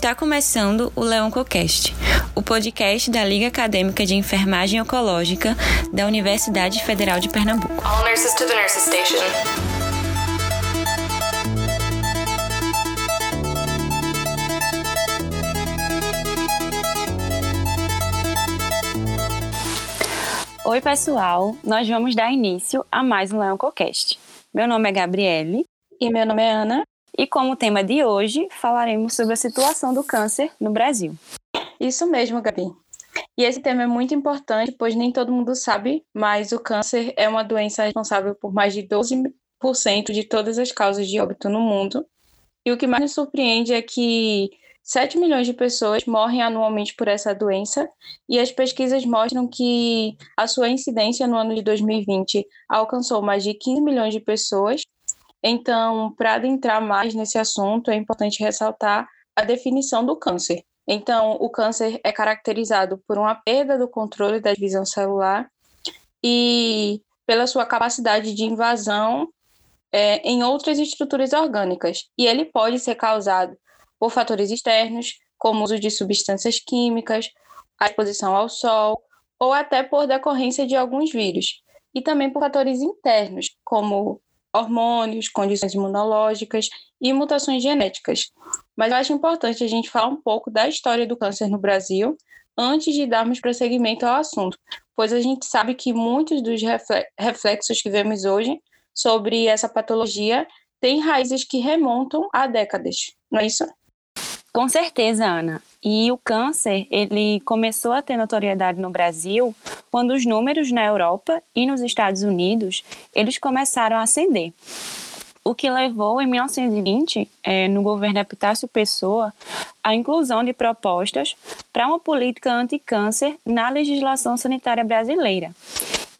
Está começando o Leoncocast, o podcast da Liga Acadêmica de Enfermagem Oncológica da Universidade Federal de Pernambuco. All nurses to the nurses station. Oi, pessoal! Nós vamos dar início a mais um Leoncocast. Meu nome é Gabriele. E meu nome é Ana. E como tema de hoje, falaremos sobre a situação do câncer no Brasil. Isso mesmo, Gabi. E esse tema é muito importante, pois nem todo mundo sabe, mas o câncer é uma doença responsável por mais de 12% de todas as causas de óbito no mundo. E o que mais nos surpreende é que 7 milhões de pessoas morrem anualmente por essa doença, e as pesquisas mostram que a sua incidência no ano de 2020 alcançou mais de 15 milhões de pessoas, então, para adentrar mais nesse assunto, é importante ressaltar a definição do câncer. Então, o câncer é caracterizado por uma perda do controle da divisão celular e pela sua capacidade de invasão é, em outras estruturas orgânicas. E ele pode ser causado por fatores externos, como o uso de substâncias químicas, a exposição ao sol, ou até por decorrência de alguns vírus. E também por fatores internos, como hormônios, condições imunológicas e mutações genéticas. Mas eu acho importante a gente falar um pouco da história do câncer no Brasil antes de darmos prosseguimento ao assunto, pois a gente sabe que muitos dos reflexos que vemos hoje sobre essa patologia têm raízes que remontam a décadas, não é isso? Com certeza, Ana. E o câncer, ele começou a ter notoriedade no Brasil quando os números na Europa e nos Estados Unidos, eles começaram a ascender. O que levou, em 1920, é, no governo Epitácio Pessoa, a inclusão de propostas para uma política anti-câncer na legislação sanitária brasileira.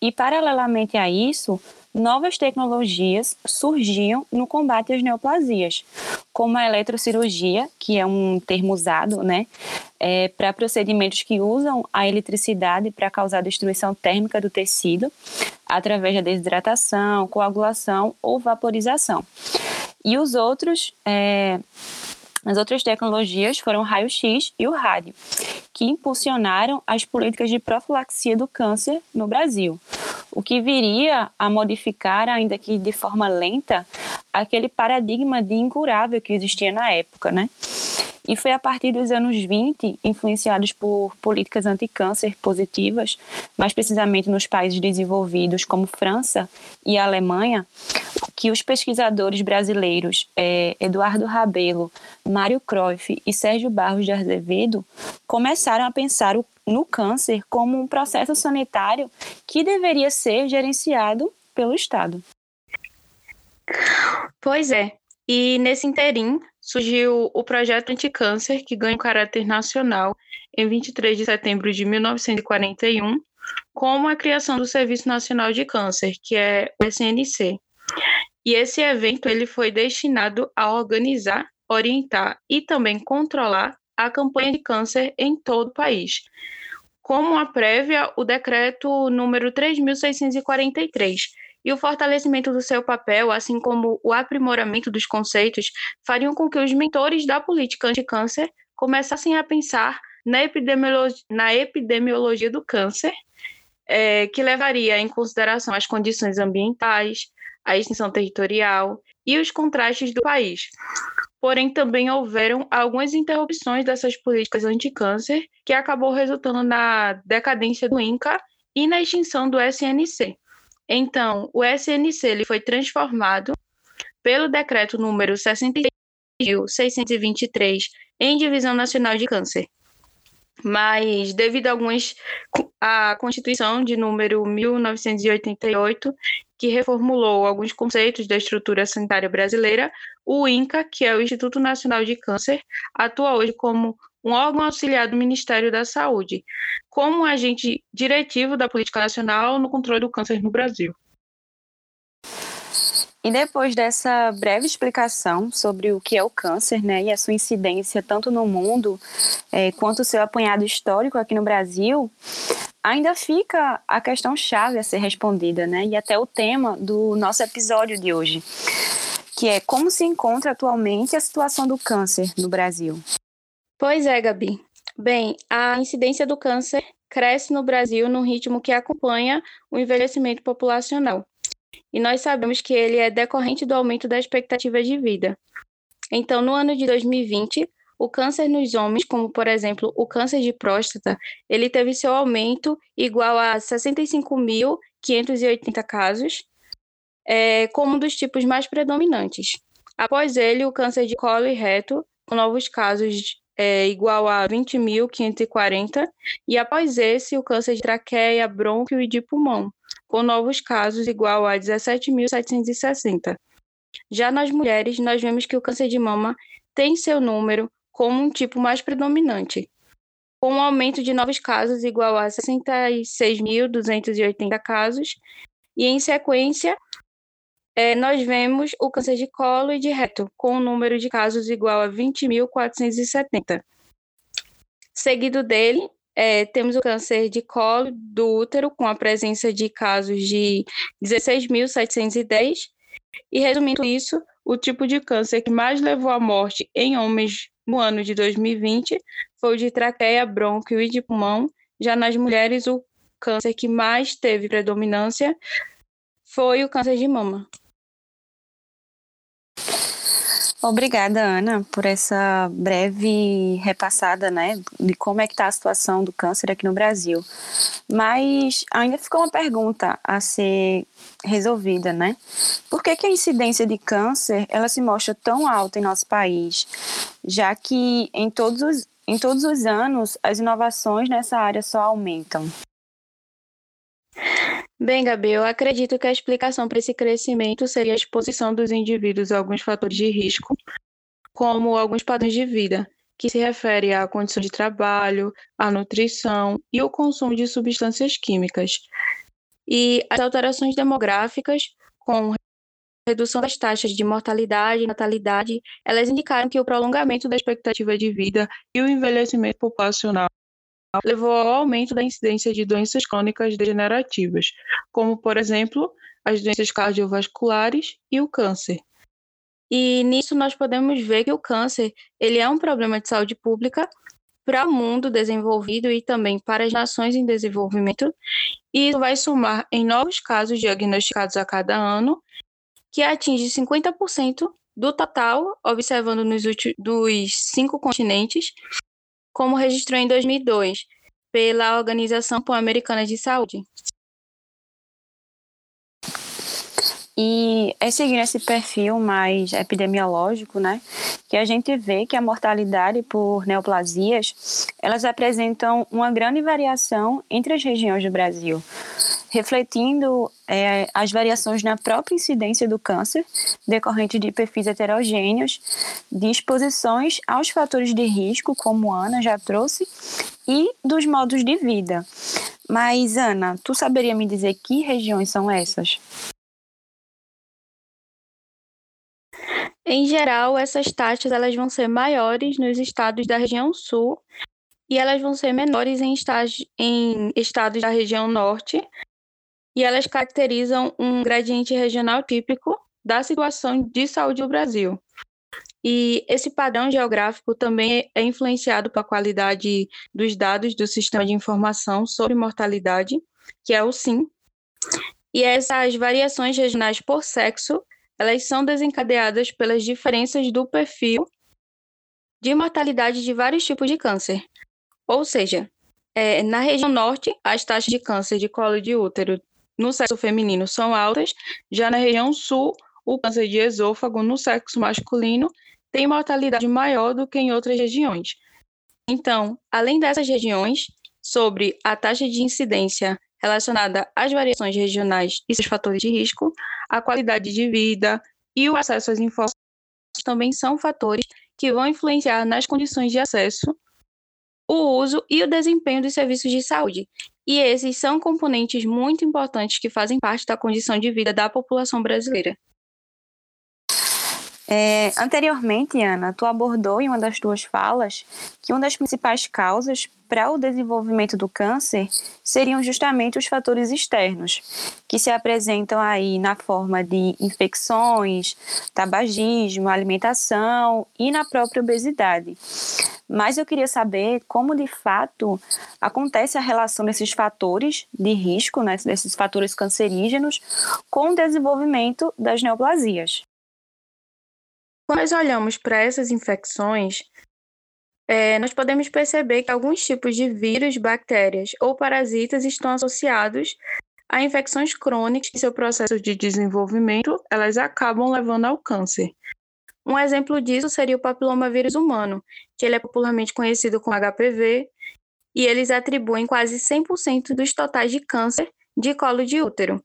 E, paralelamente a isso, novas tecnologias surgiam no combate às neoplasias, como a eletrocirurgia, que é um termo usado né, é, para procedimentos que usam a eletricidade para causar destruição térmica do tecido, através da desidratação, coagulação ou vaporização. E os outros. É, as outras tecnologias foram o raio-x e o rádio, que impulsionaram as políticas de profilaxia do câncer no Brasil, o que viria a modificar, ainda que de forma lenta, aquele paradigma de incurável que existia na época, né? E foi a partir dos anos 20, influenciados por políticas anti-câncer positivas, mais precisamente nos países desenvolvidos como França e Alemanha, que os pesquisadores brasileiros é, Eduardo Rabelo, Mário Cruyff e Sérgio Barros de Azevedo começaram a pensar o no câncer como um processo sanitário que deveria ser gerenciado pelo Estado. Pois é. E nesse interim surgiu o projeto Anticâncer, que ganha caráter nacional em 23 de setembro de 1941, como a criação do Serviço Nacional de Câncer, que é o SNC. E esse evento ele foi destinado a organizar, orientar e também controlar a campanha de câncer em todo o país, como a prévia o decreto número 3643 e o fortalecimento do seu papel, assim como o aprimoramento dos conceitos, fariam com que os mentores da política anti-câncer começassem a pensar na epidemiologia, na epidemiologia do câncer, é, que levaria em consideração as condições ambientais, a extensão territorial e os contrastes do país porém também houveram algumas interrupções dessas políticas anti-câncer, que acabou resultando na decadência do INCA e na extinção do SNC. Então, o SNC ele foi transformado pelo decreto número 66.623 em Divisão Nacional de Câncer. Mas, devido a algumas. a Constituição de número 1988 que reformulou alguns conceitos da estrutura sanitária brasileira, o INCA, que é o Instituto Nacional de Câncer, atua hoje como um órgão auxiliar do Ministério da Saúde, como um agente diretivo da política nacional no controle do câncer no Brasil. E depois dessa breve explicação sobre o que é o câncer né, e a sua incidência tanto no mundo é, quanto o seu apanhado histórico aqui no Brasil, ainda fica a questão chave a ser respondida, né? E até o tema do nosso episódio de hoje, que é como se encontra atualmente a situação do câncer no Brasil. Pois é, Gabi. Bem, a incidência do câncer cresce no Brasil num ritmo que acompanha o envelhecimento populacional. E nós sabemos que ele é decorrente do aumento da expectativa de vida. Então, no ano de 2020, o câncer nos homens, como por exemplo o câncer de próstata, ele teve seu aumento igual a 65.580 casos, é, como um dos tipos mais predominantes. Após ele, o câncer de colo e reto, com novos casos é, igual a 20.540, e após esse, o câncer de traqueia, brônquio e de pulmão, com novos casos igual a 17.760. Já nas mulheres, nós vemos que o câncer de mama tem seu número como um tipo mais predominante, com um aumento de novos casos igual a 66.280 casos, e em sequência, é, nós vemos o câncer de colo e de reto, com um número de casos igual a 20.470. Seguido dele, é, temos o câncer de colo do útero, com a presença de casos de 16.710. E resumindo isso, o tipo de câncer que mais levou à morte em homens no ano de 2020 foi o de traqueia, brônquio e de pulmão. Já nas mulheres, o câncer que mais teve predominância foi o câncer de mama. Obrigada, Ana, por essa breve repassada, né, de como é que está a situação do câncer aqui no Brasil. Mas ainda ficou uma pergunta a ser resolvida, né? Por que, que a incidência de câncer ela se mostra tão alta em nosso país, já que em todos os, em todos os anos as inovações nessa área só aumentam? Bem, Gabi, eu acredito que a explicação para esse crescimento seria a exposição dos indivíduos a alguns fatores de risco, como alguns padrões de vida, que se refere à condição de trabalho, à nutrição e o consumo de substâncias químicas. E as alterações demográficas, com redução das taxas de mortalidade e natalidade, elas indicaram que o prolongamento da expectativa de vida e o envelhecimento populacional levou ao aumento da incidência de doenças crônicas degenerativas, como, por exemplo, as doenças cardiovasculares e o câncer. E nisso nós podemos ver que o câncer ele é um problema de saúde pública para o mundo desenvolvido e também para as nações em desenvolvimento, e vai somar em novos casos diagnosticados a cada ano, que atinge 50% do total, observando nos dos cinco continentes, como registrou em 2002 pela Organização Pan-Americana de Saúde. E é seguindo esse perfil mais epidemiológico, né, que a gente vê que a mortalidade por neoplasias, elas apresentam uma grande variação entre as regiões do Brasil, refletindo é, as variações na própria incidência do câncer, decorrente de perfis heterogêneos, de exposições aos fatores de risco, como Ana já trouxe, e dos modos de vida. Mas, Ana, tu saberia me dizer que regiões são essas? Em geral, essas taxas elas vão ser maiores nos estados da região sul e elas vão ser menores em, em estados da região norte, e elas caracterizam um gradiente regional típico da situação de saúde do Brasil. E esse padrão geográfico também é influenciado pela qualidade dos dados do Sistema de Informação sobre Mortalidade, que é o SIM. E essas variações regionais por sexo, elas são desencadeadas pelas diferenças do perfil de mortalidade de vários tipos de câncer. Ou seja, é, na região norte, as taxas de câncer de colo de útero no sexo feminino são altas, já na região sul, o câncer de esôfago no sexo masculino tem mortalidade maior do que em outras regiões. Então, além dessas regiões, sobre a taxa de incidência relacionada às variações regionais e seus fatores de risco, a qualidade de vida e o acesso às informações também são fatores que vão influenciar nas condições de acesso, o uso e o desempenho dos serviços de saúde, e esses são componentes muito importantes que fazem parte da condição de vida da população brasileira. É, anteriormente, Ana, tu abordou em uma das tuas falas que uma das principais causas para o desenvolvimento do câncer seriam justamente os fatores externos, que se apresentam aí na forma de infecções, tabagismo, alimentação e na própria obesidade. Mas eu queria saber como de fato acontece a relação desses fatores de risco, né, desses fatores cancerígenos, com o desenvolvimento das neoplasias. Quando nós olhamos para essas infecções, é, nós podemos perceber que alguns tipos de vírus, bactérias ou parasitas estão associados a infecções crônicas em seu processo de desenvolvimento, elas acabam levando ao câncer. Um exemplo disso seria o papilomavírus humano, que ele é popularmente conhecido como HPV, e eles atribuem quase 100% dos totais de câncer de colo de útero.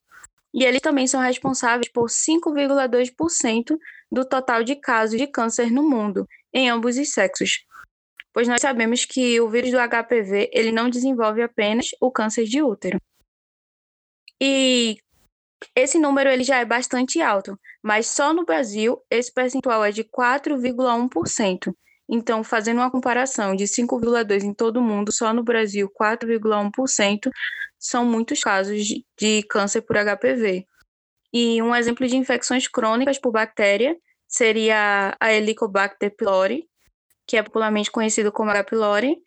E eles também são responsáveis por 5,2% do total de casos de câncer no mundo, em ambos os sexos pois nós sabemos que o vírus do HPV ele não desenvolve apenas o câncer de útero. E esse número ele já é bastante alto, mas só no Brasil esse percentual é de 4,1%. Então, fazendo uma comparação de 5,2% em todo o mundo, só no Brasil 4,1% são muitos casos de, de câncer por HPV. E um exemplo de infecções crônicas por bactéria seria a Helicobacter pylori, que é popularmente conhecido como H. pylori,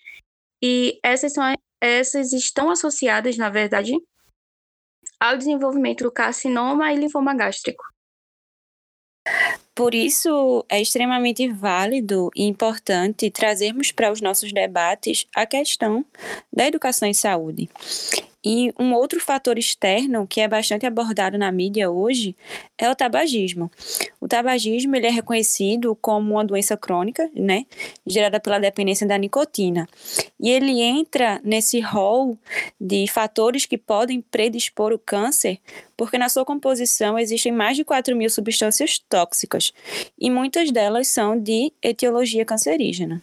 e essas, são, essas estão associadas, na verdade, ao desenvolvimento do carcinoma e linfoma gástrico. Por isso, é extremamente válido e importante trazermos para os nossos debates a questão da educação em saúde. E um outro fator externo que é bastante abordado na mídia hoje é o tabagismo. O tabagismo ele é reconhecido como uma doença crônica, né, gerada pela dependência da nicotina. E ele entra nesse rol de fatores que podem predispor o câncer, porque na sua composição existem mais de 4 mil substâncias tóxicas, e muitas delas são de etiologia cancerígena.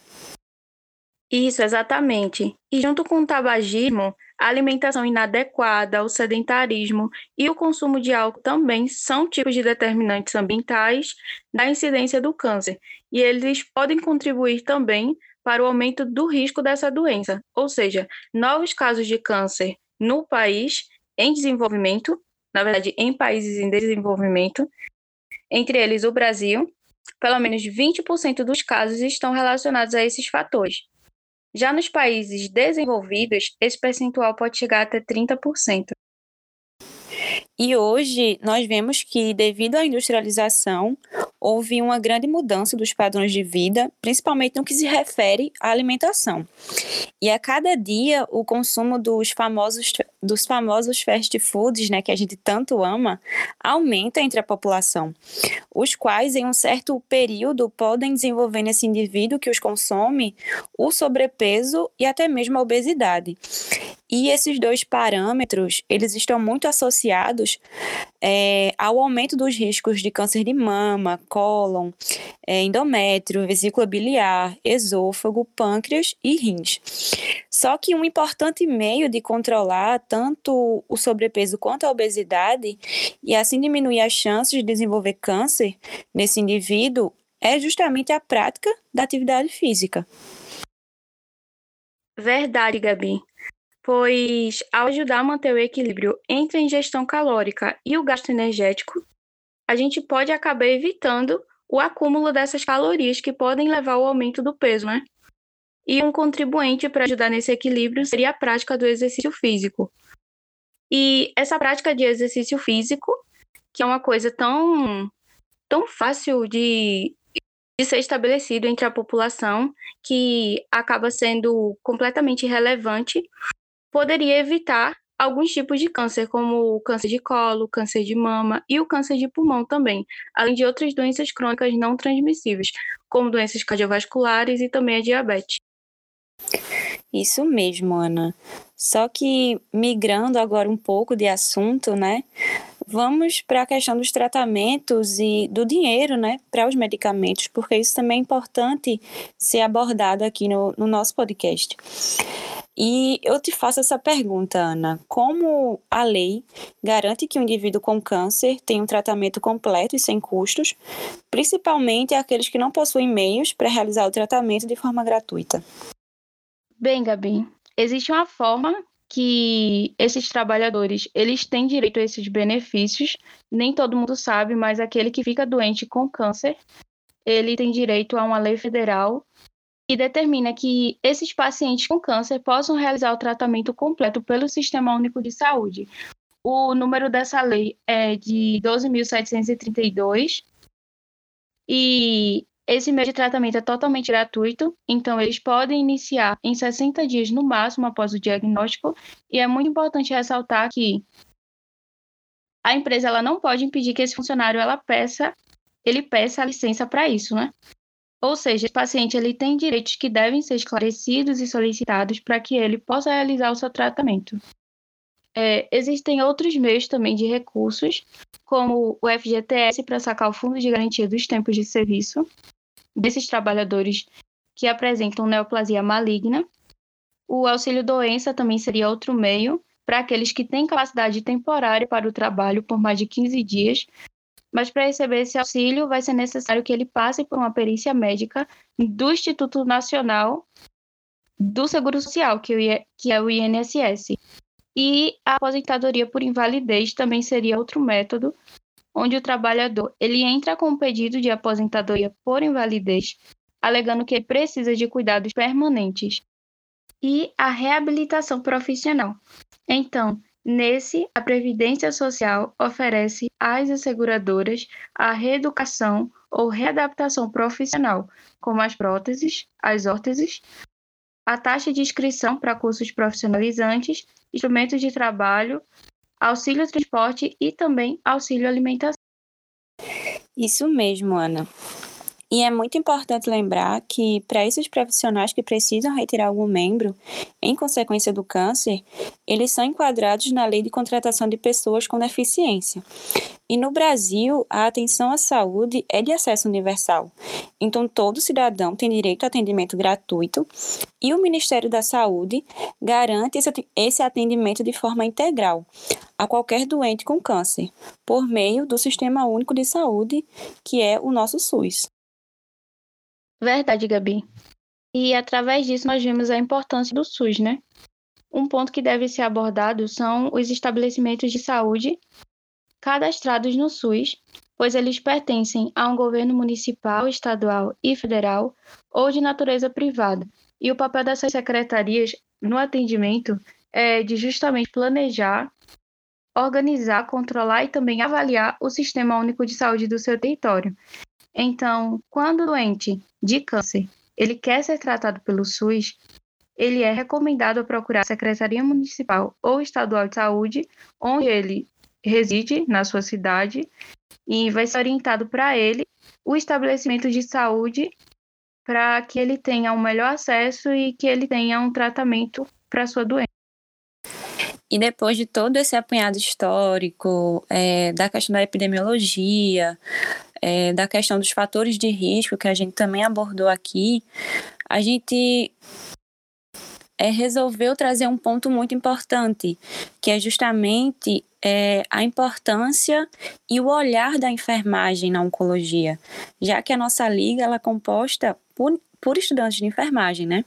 Isso, exatamente. E junto com o tabagismo, a alimentação inadequada, o sedentarismo e o consumo de álcool também são tipos de determinantes ambientais da incidência do câncer, e eles podem contribuir também para o aumento do risco dessa doença, ou seja, novos casos de câncer no país em desenvolvimento, na verdade, em países em desenvolvimento, entre eles o Brasil, pelo menos 20% dos casos estão relacionados a esses fatores. Já nos países desenvolvidos, esse percentual pode chegar até 30%. E hoje nós vemos que, devido à industrialização, houve uma grande mudança dos padrões de vida, principalmente no que se refere à alimentação. E a cada dia o consumo dos famosos, dos famosos fast foods, né, que a gente tanto ama, aumenta entre a população, os quais em um certo período podem desenvolver nesse indivíduo que os consome o sobrepeso e até mesmo a obesidade. E esses dois parâmetros, eles estão muito associados é, ao aumento dos riscos de câncer de mama, cólon, é, endométrio, vesícula biliar, esôfago, pâncreas e rins. Só que um importante meio de controlar tanto o sobrepeso quanto a obesidade e assim diminuir as chances de desenvolver câncer nesse indivíduo é justamente a prática da atividade física. Verdade, Gabi pois ao ajudar a manter o equilíbrio entre a ingestão calórica e o gasto energético, a gente pode acabar evitando o acúmulo dessas calorias que podem levar ao aumento do peso, né? E um contribuinte para ajudar nesse equilíbrio seria a prática do exercício físico. E essa prática de exercício físico, que é uma coisa tão, tão fácil de, de ser estabelecido entre a população, que acaba sendo completamente relevante poderia evitar alguns tipos de câncer, como o câncer de colo, câncer de mama e o câncer de pulmão também, além de outras doenças crônicas não transmissíveis, como doenças cardiovasculares e também a diabetes. Isso mesmo, Ana. Só que migrando agora um pouco de assunto, né? Vamos para a questão dos tratamentos e do dinheiro, né, para os medicamentos, porque isso também é importante ser abordado aqui no, no nosso podcast. E eu te faço essa pergunta, Ana: como a lei garante que o indivíduo com câncer tenha um tratamento completo e sem custos, principalmente aqueles que não possuem meios para realizar o tratamento de forma gratuita? Bem, Gabi, existe uma forma que esses trabalhadores eles têm direito a esses benefícios. Nem todo mundo sabe, mas aquele que fica doente com câncer, ele tem direito a uma lei federal que determina que esses pacientes com câncer possam realizar o tratamento completo pelo Sistema Único de Saúde. O número dessa lei é de 12.732 e esse meio de tratamento é totalmente gratuito, então eles podem iniciar em 60 dias no máximo após o diagnóstico, e é muito importante ressaltar que a empresa ela não pode impedir que esse funcionário ela peça, ele peça a licença para isso, né? Ou seja, esse paciente ele tem direitos que devem ser esclarecidos e solicitados para que ele possa realizar o seu tratamento. É, existem outros meios também de recursos, como o FGTS para sacar o Fundo de Garantia dos Tempos de Serviço desses trabalhadores que apresentam neoplasia maligna. O auxílio doença também seria outro meio para aqueles que têm capacidade temporária para o trabalho por mais de 15 dias, mas para receber esse auxílio vai ser necessário que ele passe por uma perícia médica do Instituto Nacional do Seguro Social, que é o INSS. E a aposentadoria por invalidez também seria outro método, onde o trabalhador ele entra com um pedido de aposentadoria por invalidez, alegando que precisa de cuidados permanentes. E a reabilitação profissional. Então, Nesse, a Previdência Social oferece às asseguradoras a reeducação ou readaptação profissional, como as próteses, as órteses, a taxa de inscrição para cursos profissionalizantes, instrumentos de trabalho, auxílio transporte e também auxílio alimentação. Isso mesmo, Ana. E é muito importante lembrar que, para esses profissionais que precisam retirar algum membro em consequência do câncer, eles são enquadrados na Lei de Contratação de Pessoas com Deficiência. E no Brasil, a atenção à saúde é de acesso universal. Então, todo cidadão tem direito a atendimento gratuito e o Ministério da Saúde garante esse atendimento de forma integral a qualquer doente com câncer, por meio do Sistema Único de Saúde, que é o nosso SUS. Verdade, Gabi. E através disso nós vimos a importância do SUS, né? Um ponto que deve ser abordado são os estabelecimentos de saúde cadastrados no SUS, pois eles pertencem a um governo municipal, estadual e federal ou de natureza privada. E o papel dessas secretarias no atendimento é de justamente planejar, organizar, controlar e também avaliar o sistema único de saúde do seu território. Então, quando o doente de câncer ele quer ser tratado pelo SUS, ele é recomendado procurar a Secretaria Municipal ou Estadual de Saúde, onde ele reside na sua cidade, e vai ser orientado para ele o estabelecimento de saúde para que ele tenha um melhor acesso e que ele tenha um tratamento para sua doença. E depois de todo esse apanhado histórico, é, da questão da epidemiologia, é, da questão dos fatores de risco que a gente também abordou aqui, a gente é, resolveu trazer um ponto muito importante, que é justamente é, a importância e o olhar da enfermagem na oncologia, já que a nossa liga ela é composta por, por estudantes de enfermagem, né?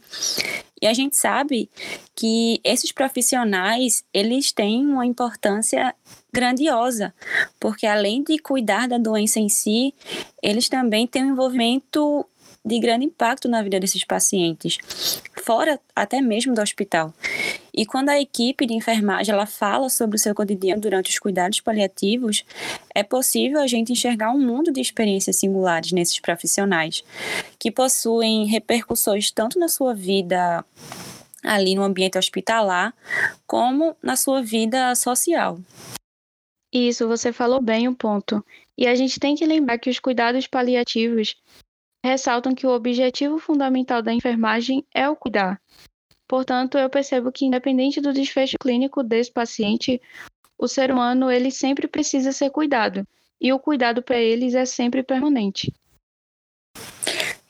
E a gente sabe que esses profissionais, eles têm uma importância grandiosa, porque além de cuidar da doença em si, eles também têm um envolvimento de grande impacto na vida desses pacientes, fora até mesmo do hospital. E quando a equipe de enfermagem ela fala sobre o seu cotidiano durante os cuidados paliativos, é possível a gente enxergar um mundo de experiências singulares nesses profissionais, que possuem repercussões tanto na sua vida ali no ambiente hospitalar, como na sua vida social. Isso, você falou bem o ponto. E a gente tem que lembrar que os cuidados paliativos ressaltam que o objetivo fundamental da enfermagem é o cuidar. Portanto, eu percebo que independente do desfecho clínico desse paciente, o ser humano ele sempre precisa ser cuidado, e o cuidado para eles é sempre permanente.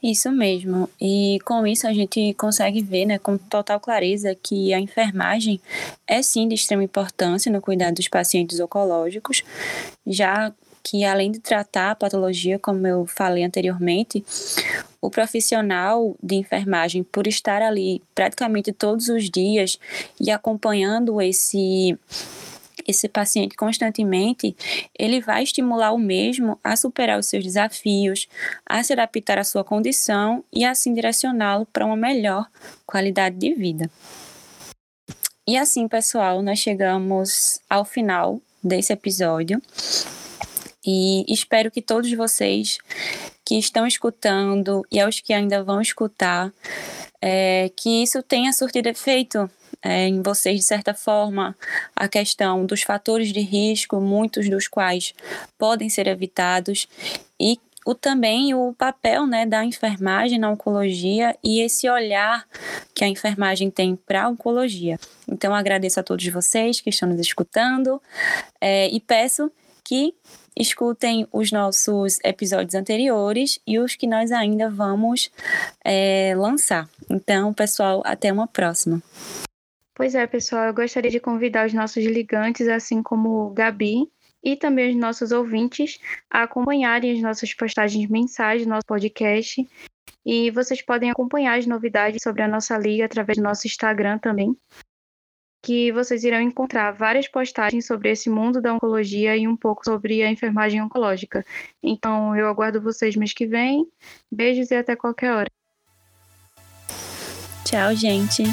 Isso mesmo. E com isso a gente consegue ver, né, com total clareza que a enfermagem é sim de extrema importância no cuidado dos pacientes oncológicos, já que além de tratar a patologia, como eu falei anteriormente, o profissional de enfermagem, por estar ali praticamente todos os dias e acompanhando esse esse paciente constantemente, ele vai estimular o mesmo a superar os seus desafios, a se adaptar à sua condição e assim direcioná-lo para uma melhor qualidade de vida. E assim, pessoal, nós chegamos ao final desse episódio. E espero que todos vocês que estão escutando e aos que ainda vão escutar, é, que isso tenha surtido efeito é, em vocês, de certa forma, a questão dos fatores de risco, muitos dos quais podem ser evitados, e o, também o papel né, da enfermagem na oncologia e esse olhar que a enfermagem tem para a oncologia. Então, agradeço a todos vocês que estão nos escutando é, e peço que escutem os nossos episódios anteriores e os que nós ainda vamos é, lançar. Então, pessoal, até uma próxima. Pois é, pessoal, eu gostaria de convidar os nossos ligantes, assim como Gabi, e também os nossos ouvintes a acompanharem as nossas postagens mensais do nosso podcast. E vocês podem acompanhar as novidades sobre a nossa liga através do nosso Instagram também, que vocês irão encontrar várias postagens sobre esse mundo da oncologia e um pouco sobre a enfermagem oncológica. Então, eu aguardo vocês mês que vem. Beijos e até qualquer hora. Tchau, gente.